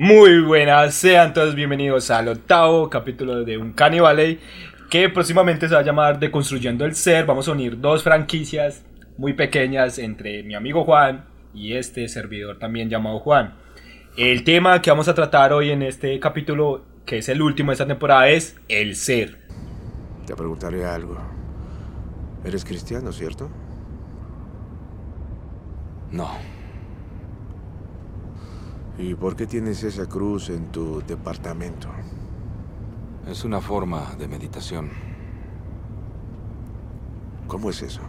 Muy buenas, sean todos bienvenidos al octavo capítulo de Un Valley que próximamente se va a llamar Deconstruyendo el Ser. Vamos a unir dos franquicias muy pequeñas entre mi amigo Juan y este servidor también llamado Juan. El tema que vamos a tratar hoy en este capítulo, que es el último de esta temporada, es el ser. Te preguntaré algo. ¿Eres cristiano, cierto? No. ¿Y por qué tienes esa cruz en tu departamento? Es una forma de meditación. ¿Cómo es eso?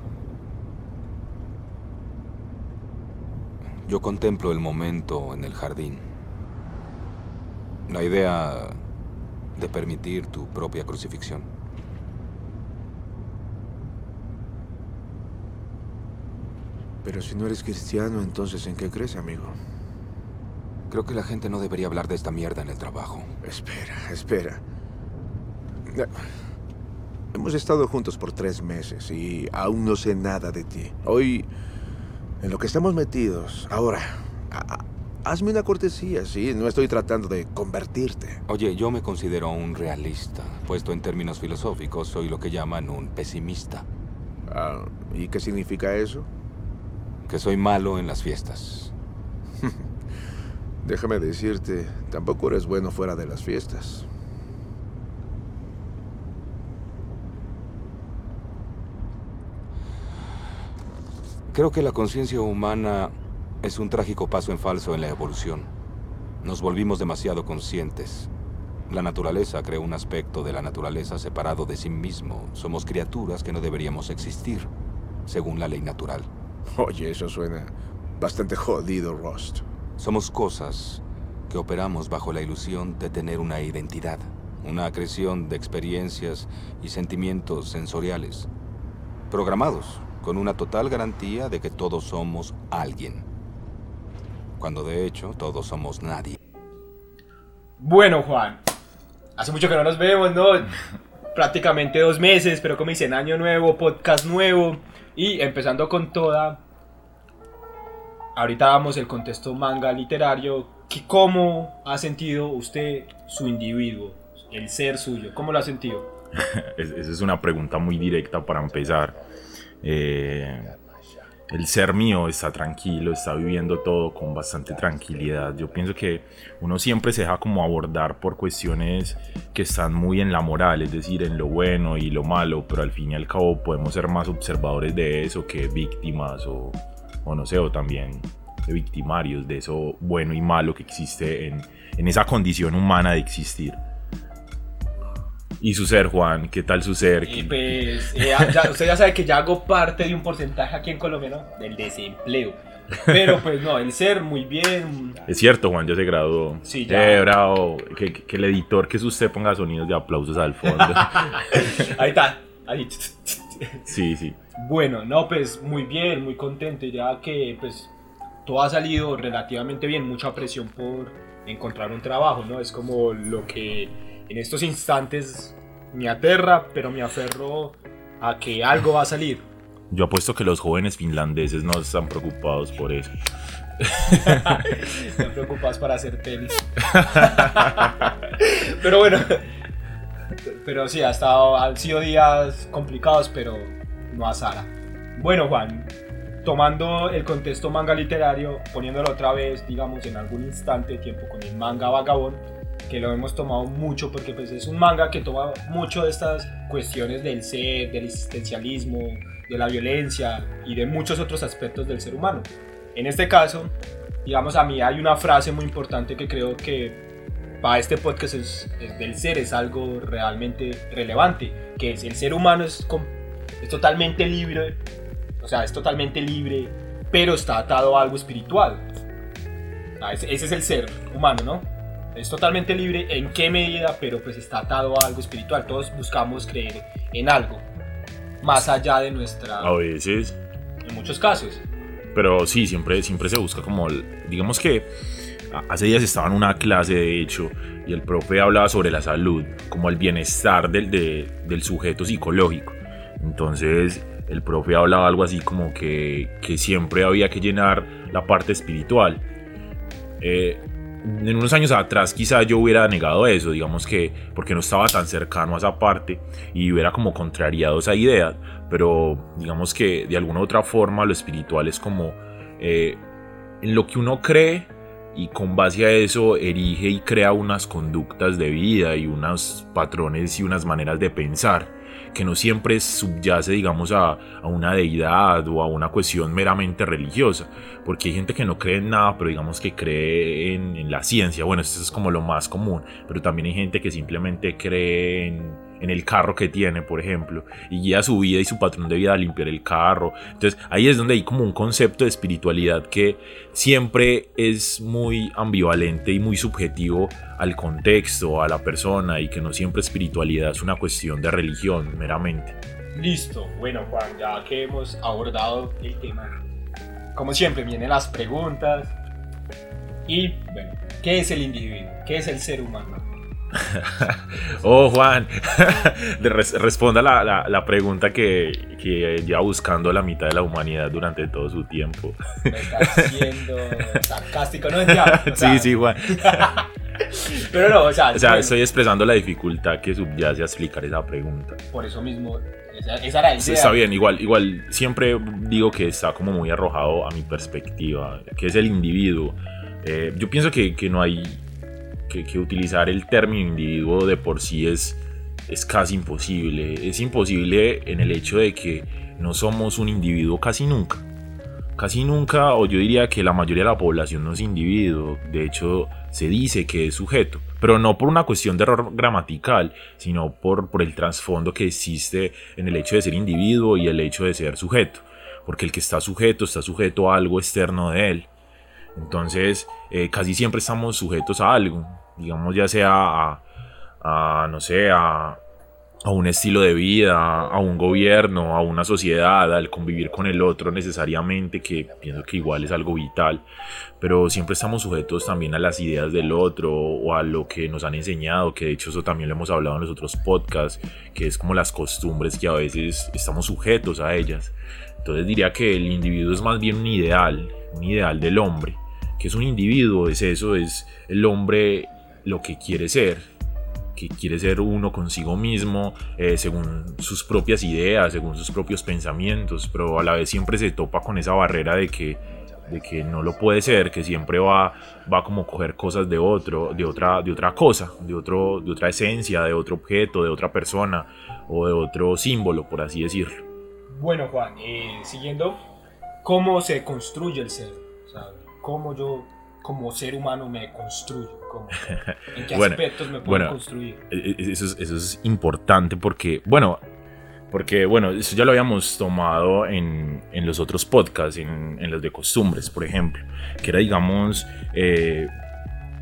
Yo contemplo el momento en el jardín. La idea de permitir tu propia crucifixión. Pero si no eres cristiano, entonces ¿en qué crees, amigo? Creo que la gente no debería hablar de esta mierda en el trabajo. Espera, espera. Hemos estado juntos por tres meses y aún no sé nada de ti. Hoy, en lo que estamos metidos, ahora, hazme una cortesía, ¿sí? No estoy tratando de convertirte. Oye, yo me considero un realista. Puesto en términos filosóficos, soy lo que llaman un pesimista. Ah, ¿Y qué significa eso? Que soy malo en las fiestas. Déjame decirte, tampoco eres bueno fuera de las fiestas. Creo que la conciencia humana es un trágico paso en falso en la evolución. Nos volvimos demasiado conscientes. La naturaleza creó un aspecto de la naturaleza separado de sí mismo. Somos criaturas que no deberíamos existir, según la ley natural. Oye, eso suena bastante jodido, Rust. Somos cosas que operamos bajo la ilusión de tener una identidad, una acreción de experiencias y sentimientos sensoriales, programados con una total garantía de que todos somos alguien, cuando de hecho todos somos nadie. Bueno, Juan, hace mucho que no nos vemos, ¿no? Prácticamente dos meses, pero como dicen, año nuevo, podcast nuevo y empezando con toda ahorita damos el contexto manga literario. ¿Cómo ha sentido usted su individuo, el ser suyo? ¿Cómo lo ha sentido? Esa es una pregunta muy directa para empezar. Eh, el ser mío está tranquilo, está viviendo todo con bastante tranquilidad. Yo pienso que uno siempre se deja como abordar por cuestiones que están muy en la moral, es decir, en lo bueno y lo malo, pero al fin y al cabo podemos ser más observadores de eso que víctimas o, o no sé, o también de victimarios de eso bueno y malo que existe en, en esa condición humana de existir. Y su ser, Juan, ¿qué tal su ser? Y pues, eh, usted ya sabe que ya hago parte de un porcentaje aquí en Colombia, ¿no? Del desempleo. Pero pues no, el ser muy bien. Es cierto, Juan, ya se graduó. Sí, ya. Eh, bravo. Que, que, el editor, que es usted, ponga sonidos de aplausos al fondo. ahí está, ahí. Sí, sí. Bueno, no, pues muy bien, muy contento, ya que pues todo ha salido relativamente bien, mucha presión por encontrar un trabajo, ¿no? Es como lo que en estos instantes me aterra, pero me aferro a que algo va a salir. Yo apuesto que los jóvenes finlandeses no están preocupados por eso. están preocupados para hacer tenis. pero bueno, pero sí, ha estado, han sido días complicados, pero no a Sara. Bueno, Juan, tomando el contexto manga literario, poniéndolo otra vez, digamos, en algún instante de tiempo con el manga vagabond, que lo hemos tomado mucho porque pues, es un manga que toma mucho de estas cuestiones del ser, del existencialismo, de la violencia y de muchos otros aspectos del ser humano. En este caso, digamos, a mí hay una frase muy importante que creo que para este podcast es, del ser es algo realmente relevante, que es el ser humano es, es totalmente libre, o sea, es totalmente libre, pero está atado a algo espiritual. ese, es el ser humano, ¿no? Es totalmente libre en qué medida, pero pues está atado a algo espiritual. Todos buscamos creer en algo, más allá de nuestra... A veces. En muchos casos. Pero sí, siempre, siempre se busca como, digamos que hace días estaba en una clase de hecho y el profe hablaba sobre la salud, como el bienestar del, del sujeto psicológico. Entonces el profe hablaba algo así como que, que siempre había que llenar la parte espiritual. Eh, en unos años atrás quizá yo hubiera negado eso, digamos que porque no estaba tan cercano a esa parte y hubiera como contrariado esa idea, pero digamos que de alguna u otra forma lo espiritual es como eh, en lo que uno cree y con base a eso erige y crea unas conductas de vida y unos patrones y unas maneras de pensar que no siempre subyace, digamos, a, a, una deidad o a una cuestión meramente religiosa, porque hay gente que no cree en nada, pero digamos que cree en, la ciencia, bueno, esto es como lo más común, pero también hay gente que simplemente cree en en el carro que tiene, por ejemplo, y guía su vida y su patrón de vida a limpiar el carro. Entonces ahí es donde hay como un concepto de espiritualidad que siempre es muy ambivalente y muy subjetivo al contexto, a la persona, y que no siempre espiritualidad es una cuestión de religión meramente. Listo, bueno Juan, ya que hemos abordado el tema, como siempre vienen las preguntas y bueno, ¿qué es el individuo? ¿Qué es el ser humano? oh, Juan, responda la, la, la, pregunta que, que lleva buscando la mitad de la humanidad durante todo su tiempo. Me estás siendo sarcástico, ¿no? sí, sí, Juan. Pero no, o sea, o sea estoy expresando la dificultad que subyace a explicar esa pregunta. Por eso mismo, esa, esa era idea. Está bien, igual, igual siempre digo que está como muy arrojado a mi perspectiva, que es el individuo. Eh, yo pienso que, que no hay que, utilizar el término individuo de por sí es, es casi imposible. Es imposible en el hecho de que no somos un individuo casi nunca. Casi nunca, o yo diría que la mayoría de la población no es individuo. De hecho, se dice que es sujeto. Pero no por una cuestión de error gramatical, sino por, por el trasfondo que existe en el hecho de ser individuo y el hecho de ser sujeto. Porque el que está sujeto está sujeto a algo externo de él. Entonces, eh, casi siempre estamos sujetos a algo, digamos ya sea a, no sé, a, a, un estilo de vida, a un gobierno, a una sociedad, al convivir con el otro necesariamente, que pienso que igual es algo vital, pero siempre estamos sujetos también a las ideas del otro o a lo que nos han enseñado, que de hecho eso también lo hemos hablado en los otros podcasts, que es como las costumbres que a veces estamos sujetos a ellas. Entonces diría que el individuo es más bien un ideal, un ideal del hombre que es un individuo, es eso, es el hombre lo que quiere ser, que quiere ser uno consigo mismo, eh, según sus propias ideas, según sus propios pensamientos, pero a la vez siempre se topa con esa barrera de que, de que no lo puede ser, que siempre va, va como coger cosas de otro, de otra, de otra cosa, de, otro, de otra esencia, de otro objeto, de otra persona o de otro símbolo, por así decirlo. Bueno, Juan, eh, siguiendo, ¿cómo se construye el ser? Cómo yo como ser humano me construyo, en qué aspectos me puedo construir. E, e, eso es, eso es, importante porque, bueno, porque, bueno, eso ya lo habíamos tomado en, en los otros podcasts, en, en, los de costumbres, por ejemplo, que era, digamos, eh,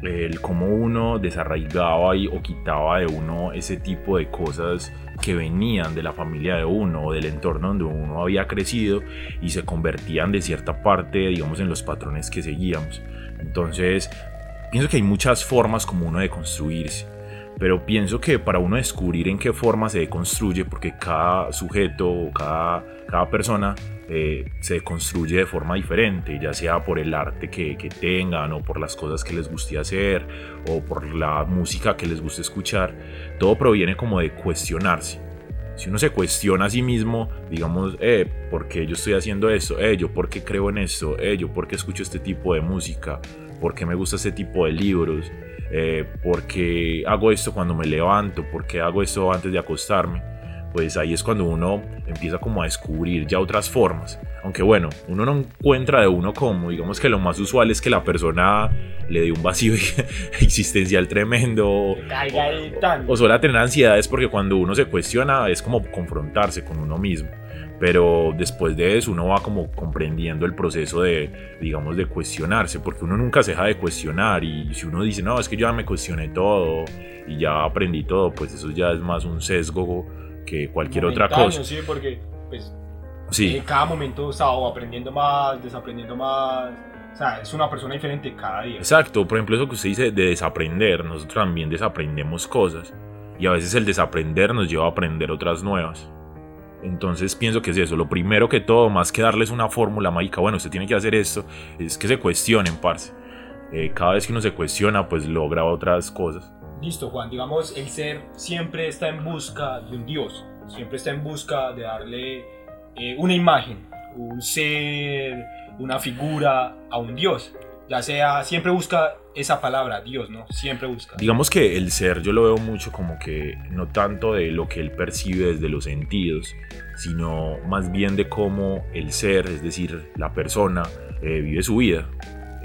el cómo uno desarraigaba y, o quitaba de uno ese tipo de cosas que venían de la familia de uno o del entorno donde uno había crecido y se convertían de cierta parte, digamos, en los patrones que seguíamos. Entonces, pienso que hay muchas formas como uno de construirse, pero pienso que para uno descubrir en qué forma se construye, porque cada sujeto o cada, cada persona eh, se construye de forma diferente, ya sea por el arte que, tengan o por las cosas que les guste hacer o por la música que les guste escuchar, todo proviene como de cuestionarse. Si uno se cuestiona a sí mismo, digamos, eh, ¿por qué yo estoy haciendo esto? Eh, ¿yo por qué creo en esto? Eh, ¿yo por qué escucho este tipo de música? ¿Por qué me gusta este tipo de libros? Eh, ¿Por qué hago esto cuando me levanto? ¿Por qué hago esto antes de acostarme? Pues ahí es cuando uno empieza como a descubrir ya otras formas. Aunque bueno, uno no encuentra de uno como, digamos que lo más usual es que la persona le dé un vacío existencial tremendo o, o suele tener ansiedades porque cuando uno se cuestiona es como confrontarse con uno mismo. Pero después de eso uno va como comprendiendo el proceso de, digamos, de cuestionarse, porque uno nunca se deja de cuestionar y si uno dice, no, es que yo ya me cuestioné todo y ya aprendí todo, pues eso ya es más un sesgo que cualquier otra cosa. Sí, porque pues, sí. en cada momento estaba aprendiendo más, desaprendiendo más. O sea, es una persona diferente cada día. Exacto, por ejemplo, eso que usted dice de desaprender, nosotros también desaprendemos cosas. Y a veces el desaprender nos lleva a aprender otras nuevas. Entonces pienso que es eso. Lo primero que todo, más que darles una fórmula mágica, bueno, usted tiene que hacer esto, es que se cuestionen, parce. eh, cada vez que uno se cuestiona, pues logra otras cosas. Listo, Juan. Digamos, el ser siempre está en busca de un Dios. Siempre está en busca de darle eh, una imagen, un ser, una figura a un Dios. Ya sea, siempre busca esa palabra, Dios, ¿no? Siempre busca. Digamos que el ser yo lo veo mucho como que no tanto de lo que él percibe desde los sentidos, sino más bien de cómo el ser, es decir, la persona, eh, vive su vida.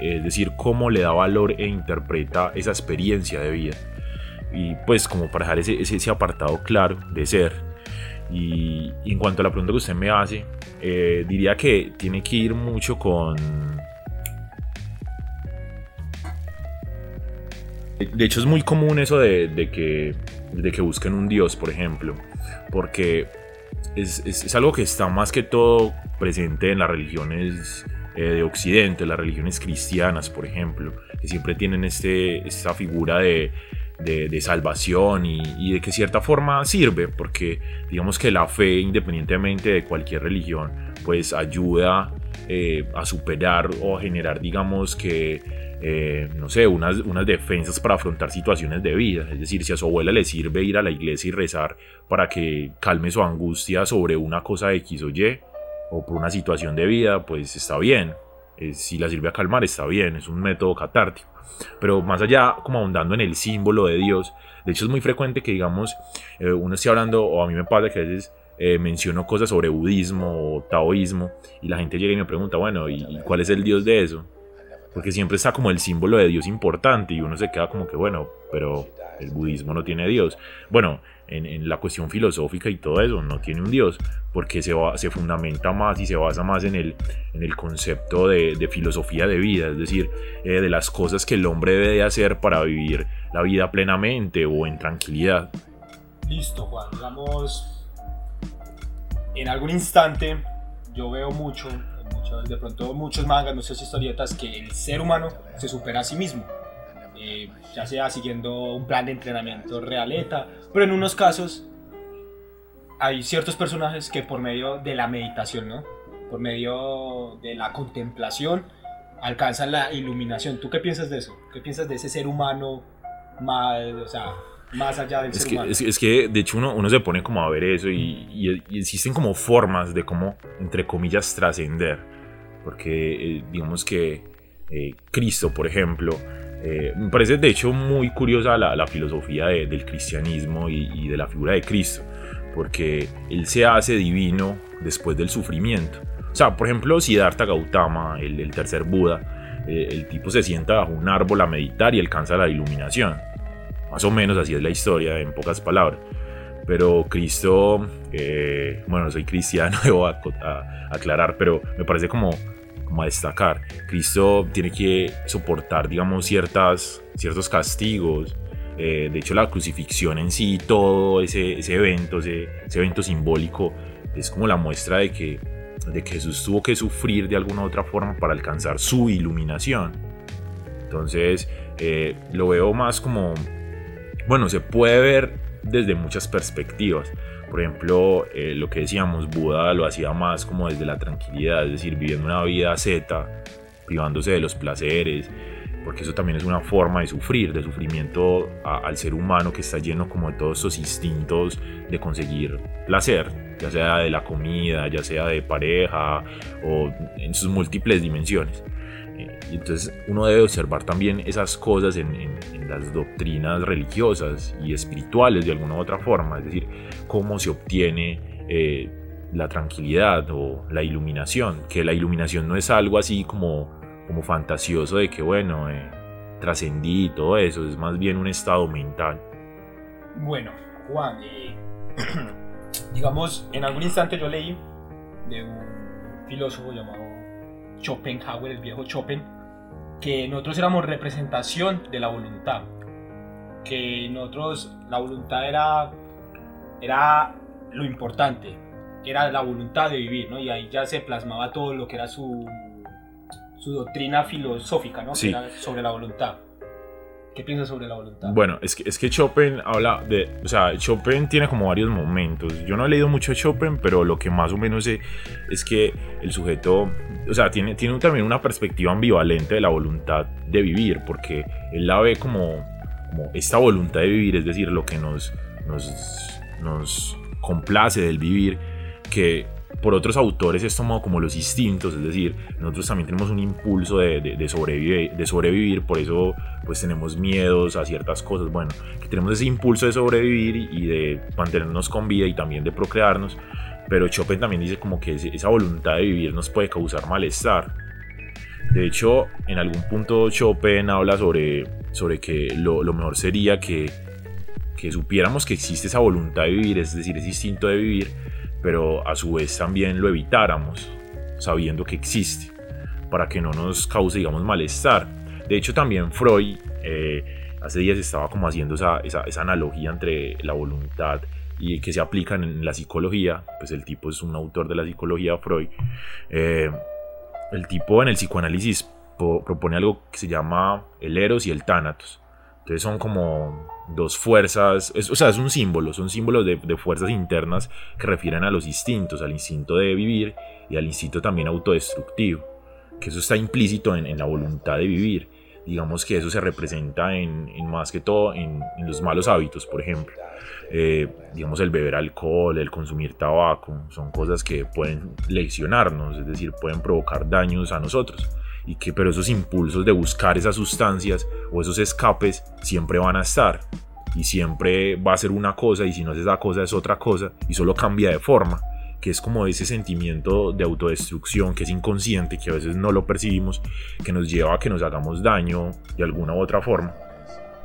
Es decir, cómo le da valor e interpreta esa experiencia de vida. Y pues como para dejar ese, ese, apartado claro de ser. Y, en cuanto a la pregunta que usted me hace, eh, diría que tiene que ir mucho con De hecho es muy común eso de, que, de que busquen un dios, por ejemplo, porque es, algo que está más que todo presente en las religiones eh, de Occidente, las religiones cristianas, por ejemplo, que siempre tienen este, esta figura de, salvación y, de que cierta forma sirve, porque digamos que la fe, independientemente de cualquier religión, pues ayuda eh, a superar o a generar, digamos que eh, no sé, unas, unas defensas para afrontar situaciones de vida. Es decir, si a su abuela le sirve ir a la iglesia y rezar para que calme su angustia sobre una cosa X o Y, o por una situación de vida, pues está bien. Eh, si la sirve a calmar, está bien, es un método catártico. Pero más allá, como ahondando en el símbolo de Dios, de hecho es muy frecuente que, digamos, eh, uno esté hablando, o a mí me pasa que a veces menciono cosas sobre budismo o taoísmo, y la gente llega y me pregunta, bueno, ¿y cuál es el Dios de eso? Porque siempre está como el símbolo de Dios importante y uno se queda como que, bueno, pero el budismo no tiene Dios. Bueno, en, la cuestión filosófica y todo eso, no tiene un Dios, porque se, se fundamenta más y se basa más en el, en el concepto de, filosofía de vida, es decir, eh, de las cosas que el hombre debe de hacer para vivir la vida plenamente o en tranquilidad. Listo, Juan, digamos, en algún instante yo veo mucho de pronto muchos mangas, muchas historietas, que el ser humano se supera a sí mismo. Eh, ya sea siguiendo un plan de entrenamiento realeta, pero en unos casos hay ciertos personajes que por medio de la meditación, ¿no? por medio de la contemplación, alcanzan la iluminación. ¿Tú qué piensas de eso? ¿Qué piensas de ese ser humano más, o sea, más allá del es ser que, humano? Es, que de hecho uno, uno, se pone como a ver eso y, y existen como formas de cómo, entre comillas, trascender porque eh, digamos que eh, Cristo, por ejemplo, eh, me parece de hecho muy curiosa la, filosofía del cristianismo y, de la figura de Cristo, porque él se hace divino después del sufrimiento. O sea, por ejemplo, Siddhartha Gautama, el, el tercer Buda, el tipo se sienta bajo un árbol a meditar y alcanza la iluminación. Más o menos así es la historia, en pocas palabras. Pero Cristo, bueno, soy cristiano, debo aclarar, pero me parece como a destacar. Cristo tiene que soportar, digamos, ciertas, ciertos castigos. Eh, de hecho, la crucifixión en sí, todo ese, ese evento, ese, evento simbólico, es como la muestra de que, de que Jesús tuvo que sufrir de alguna u otra forma para alcanzar su iluminación. Entonces, eh, lo veo más como, bueno, se puede ver desde muchas perspectivas. Por ejemplo, eh, lo que decíamos, Buda lo hacía más como desde la tranquilidad, es decir, viviendo una vida zeta, privándose de los placeres, porque eso también es una forma de sufrir, de sufrimiento al ser humano que está lleno como de todos esos instintos de conseguir placer, ya sea de la comida, ya sea de pareja o en sus múltiples dimensiones. Eh, entonces uno debe observar también esas cosas en, las doctrinas religiosas y espirituales de alguna u otra forma, es decir, cómo se obtiene eh, la tranquilidad o la iluminación, que la iluminación no es algo así como, como fantasioso de que bueno, eh, trascendí y todo eso, es más bien un estado mental. Bueno, Juan, digamos, en algún instante yo leí de un filósofo llamado Schopenhauer, el viejo Chopin, que nosotros éramos representación de la voluntad, que nosotros la voluntad era, era lo importante, era la voluntad de vivir, ¿no? Y ahí ya se plasmaba todo lo que era su, su doctrina filosófica, ¿no? sobre la voluntad. ¿Qué piensas sobre la voluntad? Bueno, es que, es que Chopin habla de. O sea, Chopin tiene como varios momentos. Yo no he leído mucho de Chopin, pero lo que más o menos sé es que el sujeto. O sea, tiene, tiene también una perspectiva ambivalente de la voluntad de vivir, porque él la ve como, como esta voluntad de vivir, es decir, lo que nos, nos, nos complace del vivir, que por otros autores es tomado como los instintos, es decir, nosotros también tenemos un impulso de, de, sobrevivir, de sobrevivir, por eso pues tenemos miedos a ciertas cosas, bueno, que tenemos ese impulso de sobrevivir y de mantenernos con vida y también de procrearnos, pero Chopin también dice como que esa voluntad de vivir nos puede causar malestar. De hecho, en algún punto Chopin habla sobre, sobre que lo, lo mejor sería que, que supiéramos que existe esa voluntad de vivir, es decir, ese instinto de vivir, pero a su vez también lo evitáramos, sabiendo que existe, para que no nos cause, digamos, malestar. De hecho, también Freud eh, hace días estaba como haciendo esa, esa, analogía entre la voluntad y que se aplica en la psicología, pues el tipo es un autor de la psicología, Freud. Eh, el tipo en el psicoanálisis propone algo que se llama el eros y el tánatos. Entonces son como dos fuerzas, o sea, es un símbolo, son símbolos de, fuerzas internas que refieren a los instintos, al instinto de vivir y al instinto también autodestructivo, que eso está implícito en, la voluntad de vivir. Digamos que eso se representa en, más que todo en, los malos hábitos, por ejemplo. Eh, digamos el beber alcohol, el consumir tabaco, son cosas que pueden leccionarnos, es decir, pueden provocar daños a nosotros y que pero esos impulsos de buscar esas sustancias o esos escapes siempre van a estar y siempre va a ser una cosa y si no es esa cosa es otra cosa y solo cambia de forma que es como ese sentimiento de autodestrucción que es inconsciente, que a veces no lo percibimos, que nos lleva a que nos hagamos daño de alguna u otra forma.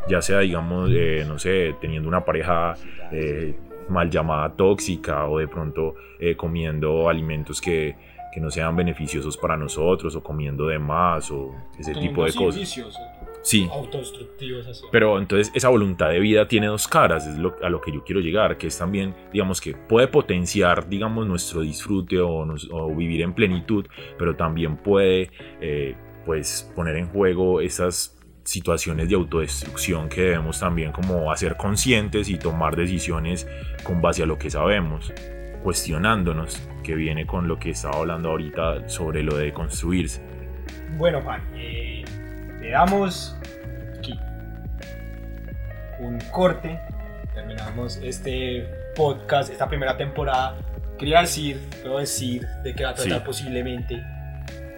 Ya sea, digamos, eh, no sé, teniendo una pareja eh, mal llamada tóxica o de pronto eh, comiendo alimentos que, que no sean beneficiosos para nosotros o comiendo de más o ese tipo de cosas. Sí. Autodestructivos así. Pero entonces esa voluntad de vida tiene dos caras, es lo, a lo que yo quiero llegar, que es también, digamos, que puede potenciar, digamos, nuestro disfrute o, vivir en plenitud, pero también puede, eh, pues, poner en juego esas situaciones de autodestrucción que debemos también como hacer conscientes y tomar decisiones con base a lo que sabemos, cuestionándonos que viene con lo que estaba hablando ahorita sobre lo de construirse. Bueno, Juan, eh, le damos aquí un corte. Terminamos este podcast, esta primera temporada. Quería decir, puedo decir de qué va a tratar posiblemente,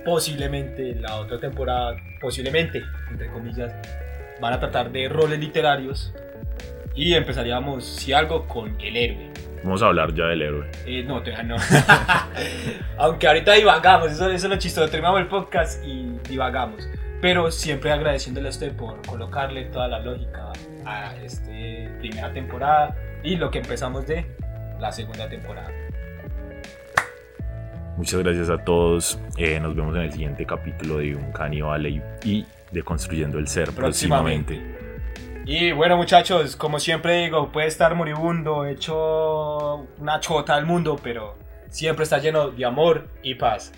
posiblemente la otra temporada, posiblemente, entre comillas, van a tratar de roles literarios y empezaríamos, si algo, con el héroe. Vamos a hablar ya del héroe. Eh, no, no. Aunque ahorita divagamos, eso, es lo chistoso. Terminamos el podcast y divagamos. Pero siempre agradeciéndole a usted por colocarle toda la lógica a esta primera temporada y lo que empezamos de la segunda temporada. Muchas gracias a todos. Eh, nos vemos en el siguiente capítulo de Un Caníbal y de Construyendo el Ser próximamente. Y bueno muchachos, como siempre digo, puede estar moribundo, hecho una chota al mundo, pero siempre está lleno de amor y paz.